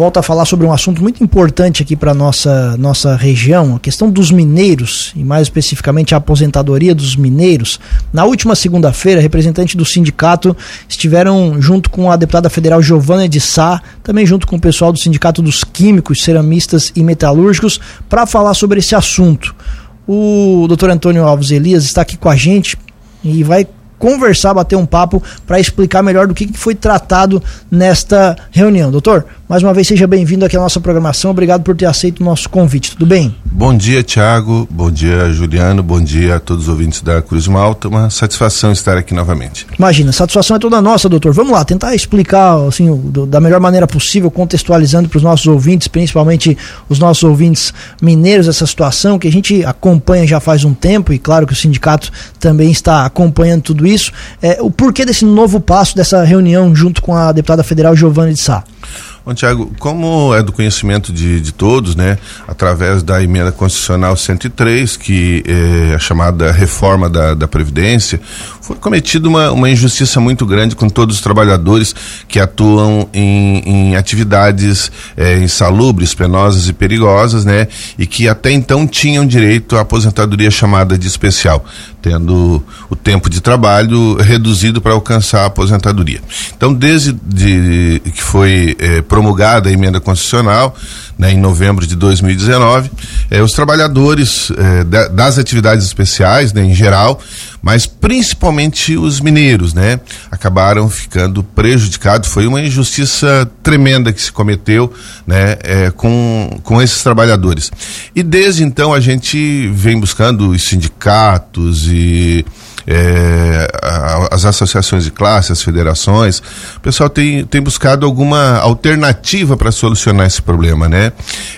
volta a falar sobre um assunto muito importante aqui para nossa nossa região, a questão dos mineiros e mais especificamente a aposentadoria dos mineiros. Na última segunda-feira, representantes do sindicato estiveram junto com a deputada federal Giovana de Sá, também junto com o pessoal do Sindicato dos Químicos, Ceramistas e Metalúrgicos, para falar sobre esse assunto. O doutor Antônio Alves Elias está aqui com a gente e vai conversar, bater um papo para explicar melhor do que foi tratado nesta reunião. Doutor, mais uma vez seja bem-vindo aqui à nossa programação. Obrigado por ter aceito o nosso convite. Tudo bem? Bom dia, Tiago. Bom dia, Juliano. Bom dia a todos os ouvintes da Cruz Malta. Uma satisfação estar aqui novamente. Imagina, satisfação é toda nossa, doutor. Vamos lá, tentar explicar assim, da melhor maneira possível, contextualizando para os nossos ouvintes, principalmente os nossos ouvintes mineiros, essa situação que a gente acompanha já faz um tempo e claro que o sindicato também está acompanhando tudo isso. É, o porquê desse novo passo, dessa reunião junto com a deputada federal Giovanni de Sá? Bom, Tiago, como é do conhecimento de, de todos, né, através da emenda constitucional 103, que é a chamada reforma da, da Previdência, foi cometida uma, uma injustiça muito grande com todos os trabalhadores que atuam em, em atividades é, insalubres, penosas e perigosas, né, e que até então tinham direito à aposentadoria chamada de especial, tendo o tempo de trabalho reduzido para alcançar a aposentadoria. Então, desde de, que foi é, promulgada a emenda constitucional, né, em novembro de 2019, eh, os trabalhadores da, das atividades especiais, né, em geral, mas principalmente os mineiros, né, acabaram ficando prejudicados. Foi uma injustiça tremenda que se cometeu, né, eh, com, com esses trabalhadores. E desde então a gente vem buscando os sindicatos e é, as associações de classe, as federações, o pessoal tem, tem buscado alguma alternativa para solucionar esse problema, né?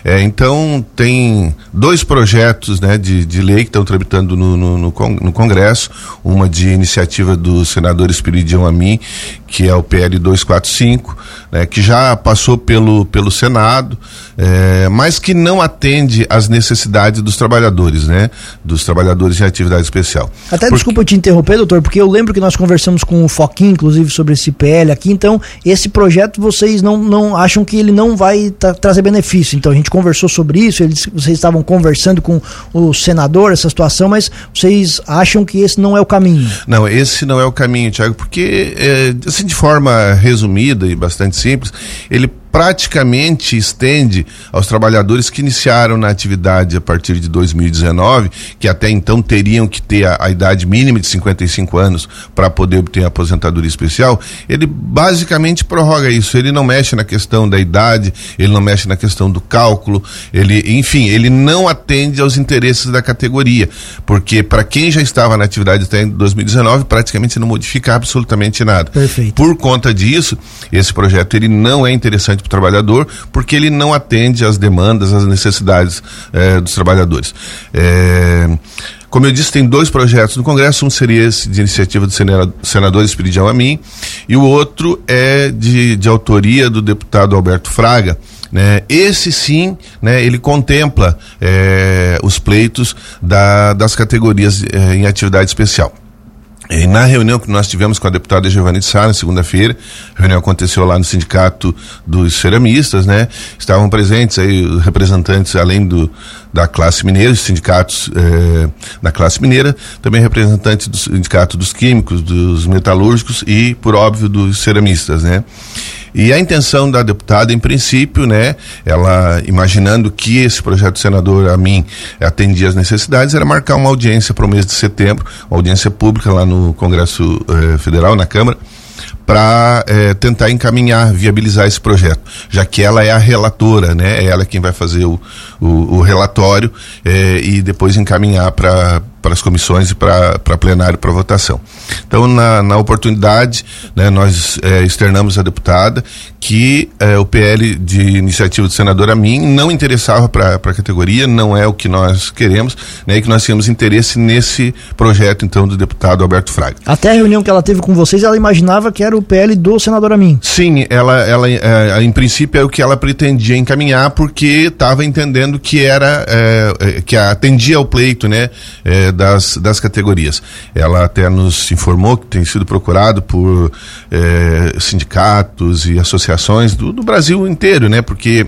É, então, tem dois projetos né, de, de lei que estão tramitando no, no, no, Congresso, uma de iniciativa do senador Espiridião Amin, que é o PL 245, né, que já passou pelo, pelo Senado, é, mas que não atende às necessidades dos trabalhadores, né? Dos trabalhadores em atividade especial. Até porque... desculpa te interromper, doutor, porque eu lembro que nós conversamos com o Foquinha, inclusive, sobre esse PL aqui, então esse projeto vocês não, não acham que ele não vai trazer benefício. Então a gente conversou sobre isso, eles, vocês estavam conversando com o senador, essa situação, mas vocês acham que esse não é o caminho? Não, esse não é o caminho, Tiago, porque é, assim, de forma resumida e bastante simples, ele praticamente estende aos trabalhadores que iniciaram na atividade a partir de 2019, que até então teriam que ter a, a idade mínima de 55 anos para poder obter a aposentadoria especial, ele basicamente prorroga isso. Ele não mexe na questão da idade, ele não mexe na questão do cálculo, ele, enfim, ele não atende aos interesses da categoria, porque para quem já estava na atividade até 2019, praticamente não modifica absolutamente nada. Perfeito. Por conta disso, esse projeto ele não é interessante para o trabalhador, porque ele não atende às demandas, às necessidades eh, dos trabalhadores. Eh, como eu disse, tem dois projetos no Congresso, um seria esse de iniciativa do senador Espiridião Amin, e o outro é de, de autoria do deputado Alberto Fraga, né? Esse sim, né, ele contempla eh, os pleitos da, das categorias em atividade especial. E na reunião que nós tivemos com a deputada Giovanni de Sá, na segunda-feira, a reunião aconteceu lá no Sindicato dos Ceramistas, né? Estavam presentes aí representantes, além do, da classe mineira, os sindicatos eh, da classe mineira, também representantes do Sindicato dos Químicos, dos Metalúrgicos e, por óbvio, dos Ceramistas, né? E a intenção da deputada, em princípio, né, ela imaginando que esse projeto do senador a mim atendia às necessidades, era marcar uma audiência para o mês de setembro, uma audiência pública lá no Congresso eh, Federal, na Câmara, para eh, tentar encaminhar, viabilizar esse projeto, já que ela é a relatora, né? É ela quem vai fazer o, o, o relatório eh, e depois encaminhar para para as comissões e para plenário para votação. Então, na, na oportunidade, né, nós é, externamos à deputada que é, o PL de iniciativa do senador a mim não interessava para a categoria, não é o que nós queremos, né, e que nós tínhamos interesse nesse projeto, então, do deputado Alberto Fraga. Até a reunião que ela teve com vocês, ela imaginava que era o PL do senador a mim. Sim, ela, ela é, em princípio é o que ela pretendia encaminhar, porque estava entendendo que era, é, que atendia ao pleito, né, das, das categorias. Ela até nos informou que tem sido procurado por sindicatos e associações do, do Brasil inteiro, né? Porque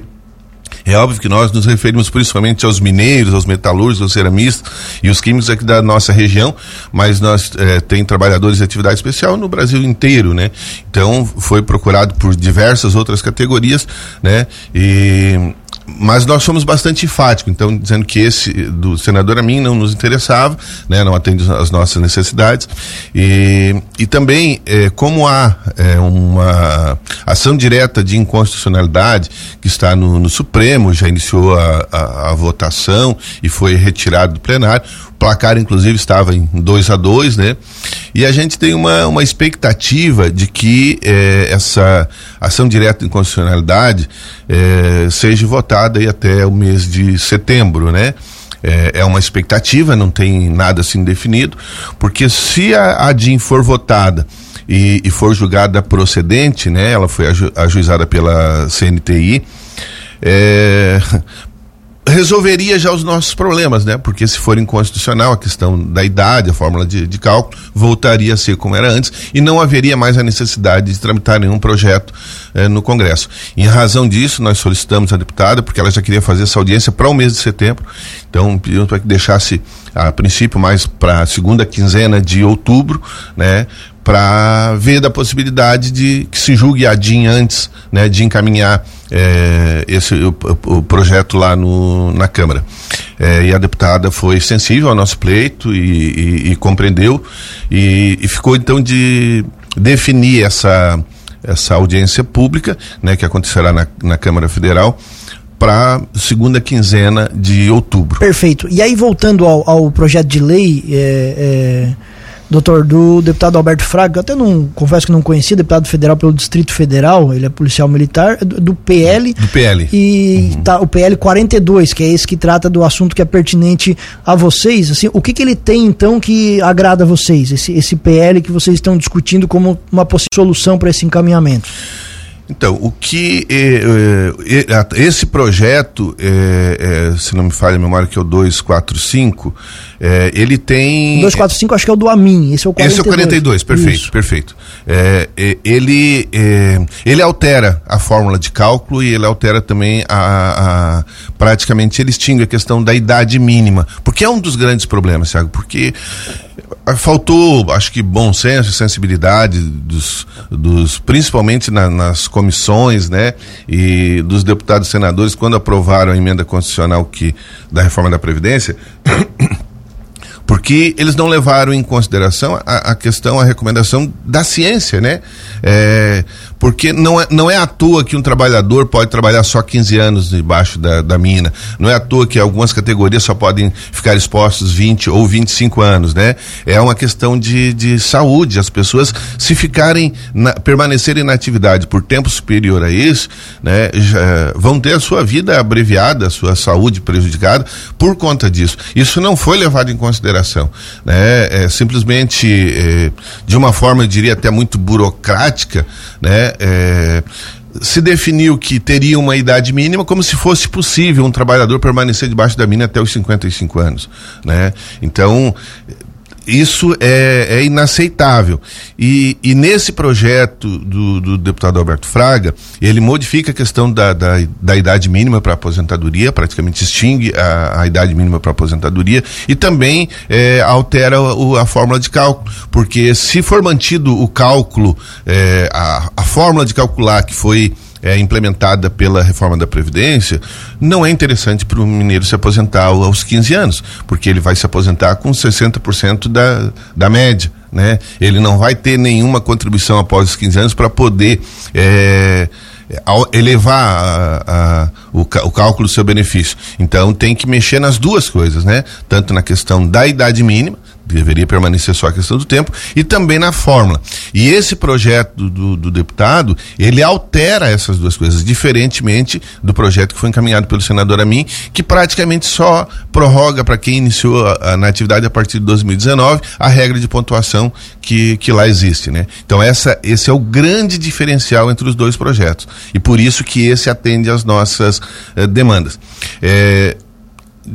é óbvio que nós nos referimos principalmente aos mineiros, aos metalúrgicos, aos ceramistas e os químicos aqui da nossa região, mas nós é, tem trabalhadores de atividade especial no Brasil inteiro, né? Então foi procurado por diversas outras categorias, né? E mas nós somos bastante enfáticos, então dizendo que esse do senador a mim não nos interessava, né, não atende às nossas necessidades. E, e também é, como há é, uma ação direta de inconstitucionalidade que está no, no Supremo, já iniciou a, a, a votação e foi retirado do plenário, placar, inclusive, estava em 2 a 2 né? E a gente tem uma, uma expectativa de que eh, essa ação direta de inconstitucionalidade eh, seja votada aí até o mês de setembro, né? É, é, uma expectativa, não tem nada assim definido, porque se a, a for votada e, e, for julgada procedente, né? Ela foi aju, ajuizada pela CNTI. É, resolveria já os nossos problemas, né? Porque se for inconstitucional a questão da idade, a fórmula de, de, cálculo, voltaria a ser como era antes e não haveria mais a necessidade de tramitar nenhum projeto eh, no Congresso. Em razão disso, nós solicitamos à deputada, porque ela já queria fazer essa audiência para o mês de setembro, então pedimos para que deixasse, a princípio, mais para a segunda quinzena de outubro, né? Para ver da possibilidade de que se julgue a DIN antes né, de encaminhar é, esse, o, o, projeto lá no, na Câmara. É, e a deputada foi sensível ao nosso pleito e, e, e compreendeu e, e, ficou então de definir essa, essa audiência pública né, que acontecerá na, na Câmara Federal para segunda quinzena de outubro. Perfeito. E aí voltando ao, ao projeto de lei é, doutor, do deputado Alberto Fraga, eu até não confesso que não conhecia, deputado federal pelo Distrito Federal, ele é policial militar, do, do PL. Do PL. E uhum. tá, o PL 42, que é esse que trata do assunto que é pertinente a vocês. Assim, o que, que ele tem então que agrada a vocês, esse, esse PL que vocês estão discutindo como uma possível solução para esse encaminhamento? Então, o que eh, eh, esse projeto, eh, se não me falha a memória, que é o 245, ele tem. 245 acho que é o do Amin, esse é o 42. Esse é o 42, perfeito, Isso. perfeito. ele, ele altera a fórmula de cálculo e ele altera também a, a, praticamente ele extingue a questão da idade mínima, porque é um dos grandes problemas, Thiago, porque faltou, acho que bom senso e sensibilidade dos, dos principalmente na, nas comissões, né, e dos deputados e senadores quando aprovaram a emenda constitucional que da reforma da previdência porque eles não levaram em consideração a, a questão, a recomendação da ciência, né? É, porque não é, não é à toa que um trabalhador pode trabalhar só 15 anos debaixo da, da mina, não é à toa que algumas categorias só podem ficar expostos 20 ou 25 anos, né? É uma questão de, de saúde, as pessoas se ficarem, na, permanecerem na atividade por tempo superior a isso, né? Já, vão ter a sua vida abreviada, a sua saúde prejudicada por conta disso. Isso não foi levado em consideração Né? É, simplesmente, é, de uma forma, eu diria até muito burocrática, né? É, se definiu que teria uma idade mínima como se fosse possível um trabalhador permanecer debaixo da mina até os 55 anos, né? Então, isso é, é inaceitável. E, e, nesse projeto do, do, deputado Alberto Fraga, ele modifica a questão da, da, da idade mínima para aposentadoria, praticamente extingue a, a idade mínima para aposentadoria e também é, altera o, a fórmula de cálculo, porque se for mantido o cálculo, é, a, a fórmula de calcular que foi é, implementada pela reforma da Previdência, não é interessante para o mineiro se aposentar aos 15 anos, porque ele vai se aposentar com 60% da, da média. Né? Ele não vai ter nenhuma contribuição após os 15 anos para poder. É, elevar a, a, o, o, cálculo do seu benefício. Então tem que mexer nas duas coisas, né? Tanto na questão da idade mínima, deveria permanecer só a questão do tempo, e também na fórmula. E esse projeto do, do, do, deputado, ele altera essas duas coisas, diferentemente do projeto que foi encaminhado pelo senador Amin, que praticamente só prorroga para quem iniciou a, a, na atividade a partir de 2019 a regra de pontuação que, que lá existe, né? Então essa, esse é o grande diferencial entre os dois projetos, e por isso que esse atende às nossas eh, demandas. É,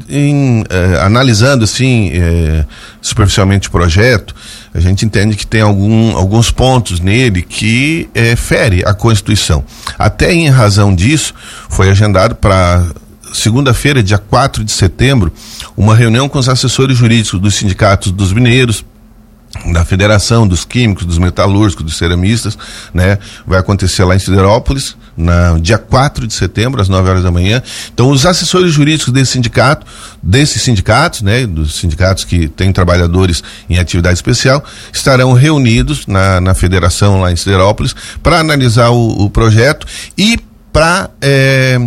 em, eh, analisando assim eh, superficialmente o projeto, a gente entende que tem algum, alguns pontos nele que eh, fere a Constituição. Até em razão disso, foi agendado para segunda-feira, dia 4 de setembro, uma reunião com os assessores jurídicos dos sindicatos dos mineiros, da Federação dos Químicos, dos Metalúrgicos, dos Ceramistas, né? Vai acontecer lá em Siderópolis, no dia 4 de setembro, às 9 horas da manhã. Então, os assessores jurídicos desse sindicato, desses sindicatos, né? Dos sindicatos que têm trabalhadores em atividade especial, estarão reunidos na, na federação lá em Siderópolis para analisar o, o, projeto e para é,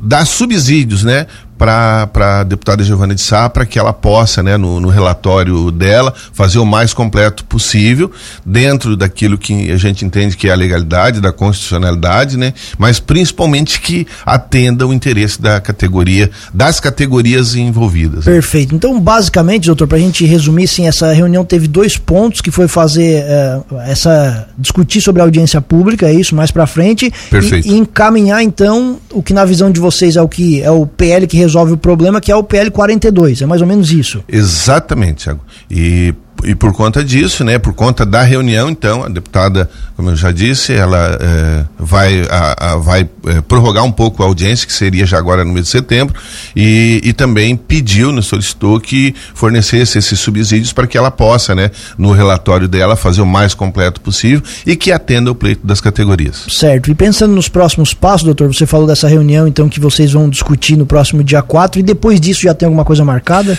dar subsídios, né? Para a deputada Giovana de Sá, para que ela possa, né, no, no, relatório dela, fazer o mais completo possível, dentro daquilo que a gente entende que é a legalidade, da constitucionalidade, né, mas principalmente que atenda o interesse da categoria, das categorias envolvidas. Né. Perfeito. Então, basicamente, doutor, para a gente resumir, sim, essa reunião teve dois pontos, que foi fazer uh, essa discutir sobre a audiência pública, é isso, mais para frente, Perfeito. E, e encaminhar, então, o que na visão de vocês é o que é o PL que resolve resolve o problema, que é o PL 42. É mais ou menos isso. Exatamente, Thiago. E e por conta disso, né, por conta da reunião, então, a deputada, como eu já disse, ela é, vai, a, a, vai é, prorrogar um pouco a audiência, que seria já agora no mês de setembro, e, e também pediu, nos solicitou que fornecesse esses subsídios para que ela possa, né, no relatório dela, fazer o mais completo possível e que atenda o pleito das categorias. Certo. E pensando nos próximos passos, doutor, você falou dessa reunião, então, que vocês vão discutir no próximo dia 4, e depois disso já tem alguma coisa marcada?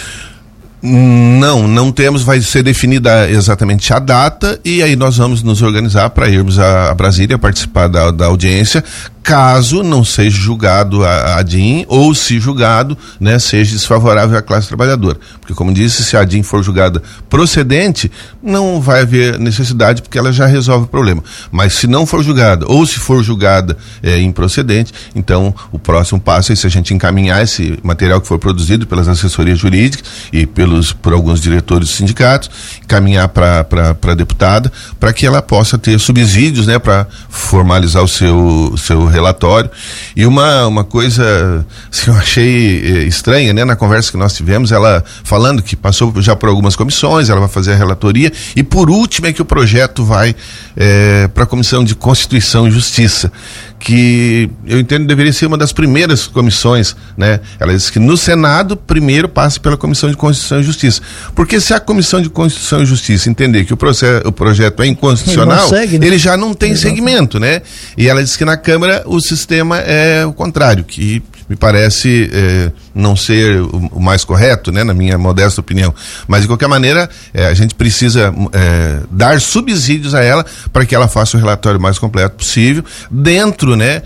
Não, não temos, vai ser definida exatamente a data e aí nós vamos nos organizar para irmos a, Brasília participar da, da audiência caso não seja julgado a, a DIN ou se julgado, né, seja desfavorável à classe trabalhadora. Porque como disse, se a DIN for julgada procedente, não vai haver necessidade porque ela já resolve o problema. Mas se não for julgada ou se for julgada é, improcedente, então o próximo passo é se a gente encaminhar esse material que for produzido pelas assessorias jurídicas e pelos por alguns diretores dos sindicatos, encaminhar para a deputada para que ela possa ter subsídios, né, para formalizar o seu seu relatório. E uma, uma coisa assim, eu achei eh, estranha, né? Na conversa que nós tivemos, ela falando que passou já por algumas comissões, ela vai fazer a relatoria, e por último é que o projeto vai eh, para a Comissão de Constituição e Justiça que eu entendo deveria ser uma das primeiras comissões, né? Ela disse que no Senado primeiro passe pela Comissão de Constituição e Justiça. Porque se a Comissão de Constituição e Justiça entender que o, processo, o projeto é inconstitucional, ele, segue, né? ele já não tem Exato. segmento, né? E ela disse que na Câmara o sistema é o contrário, que me parece é, não ser o, mais correto, né, na minha modesta opinião. Mas de qualquer maneira, é, a gente precisa é, dar subsídios a ela para que ela faça o relatório mais completo possível, dentro, né,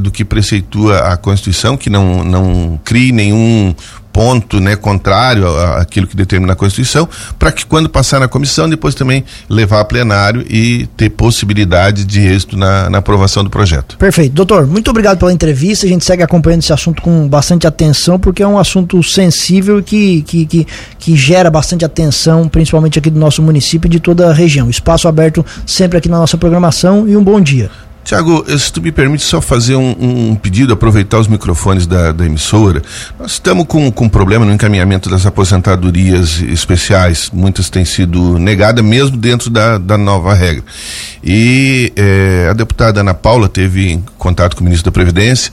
do que preceitua a Constituição, que não não crie nenhum ponto né, contrário àquilo que determina a Constituição, para que quando passar na comissão, depois também levar a plenário e ter possibilidade de êxito na, na aprovação do projeto. Perfeito. Doutor, muito obrigado pela entrevista. A gente segue acompanhando esse assunto com bastante atenção, porque é um assunto sensível que, que, que, que gera bastante atenção, principalmente aqui do nosso município e de toda a região. Espaço aberto sempre aqui na nossa programação e um bom dia. Tiago, se tu me permite só fazer um, um pedido, aproveitar os microfones da, da emissora. Nós estamos com, com um problema no encaminhamento das aposentadorias especiais. Muitas têm sido negadas, mesmo dentro da, da nova regra. E é, a deputada Ana Paula teve contato com o ministro da Previdência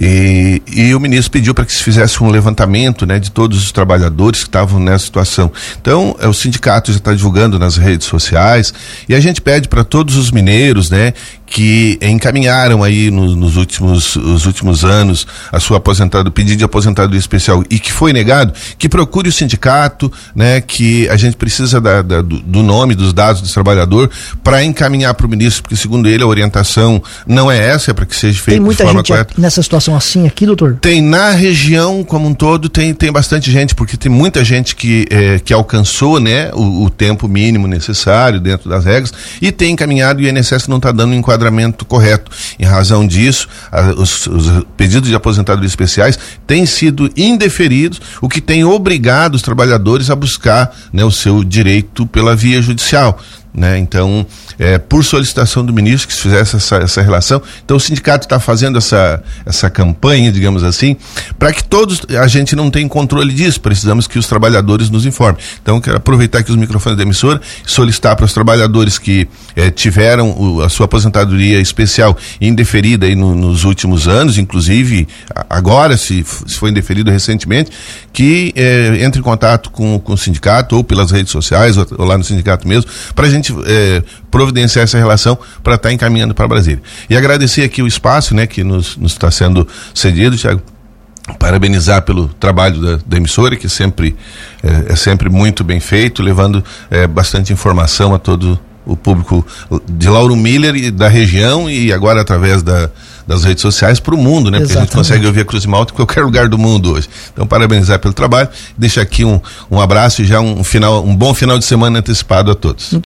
e, e, o ministro pediu para que se fizesse um levantamento né, de todos os trabalhadores que estavam nessa situação. Então, é, o sindicato já está divulgando nas redes sociais e a gente pede para todos os mineiros né, que encaminharam aí no, nos últimos, os últimos anos a sua aposentadoria, pedido de aposentadoria especial e que foi negado, que procure o sindicato, né, que a gente precisa da, da, do, nome, dos dados do trabalhador para encaminhar para o ministro, porque segundo ele a orientação não é essa, é para que seja feito de forma correta. nessa situação assim aqui, doutor? Tem na região como um todo, tem, tem bastante gente, porque tem muita gente que, é, que alcançou né, o, o tempo mínimo necessário dentro das regras e tem encaminhado e o INSS não está dando enquadramento enquadramento correto. Em razão disso, a, os, os, pedidos de aposentadoria especiais têm sido indeferidos, o que tem obrigado os trabalhadores a buscar né, o seu direito pela via judicial. Né? Então, é, por solicitação do ministro que se fizesse essa, essa relação, então o sindicato está fazendo essa, essa campanha, digamos assim, para que todos, a gente não tem controle disso, precisamos que os trabalhadores nos informem. Então, quero aproveitar aqui os microfones da emissora e solicitar para os trabalhadores que é, tiveram o, a sua aposentadoria especial indeferida aí no, nos últimos anos, inclusive agora, se, se foi indeferido recentemente, que é, entre em contato com, com o sindicato ou pelas redes sociais ou, ou lá no sindicato mesmo, para a gente gente é, providenciar essa relação para estar tá encaminhando para Brasília. E agradecer aqui o espaço né, que nos está sendo cedido, Tiago. Parabenizar pelo trabalho da, da emissora, que sempre é, é, sempre muito bem feito, levando é, bastante informação a todo o público de Lauro Miller e da região e agora através da, das redes sociais para o mundo, né? Porque a gente consegue ouvir a Cruz de Malta em qualquer lugar do mundo hoje. Então, parabenizar pelo trabalho. Deixa aqui um, um abraço e já um, final, um bom final de semana antecipado a todos.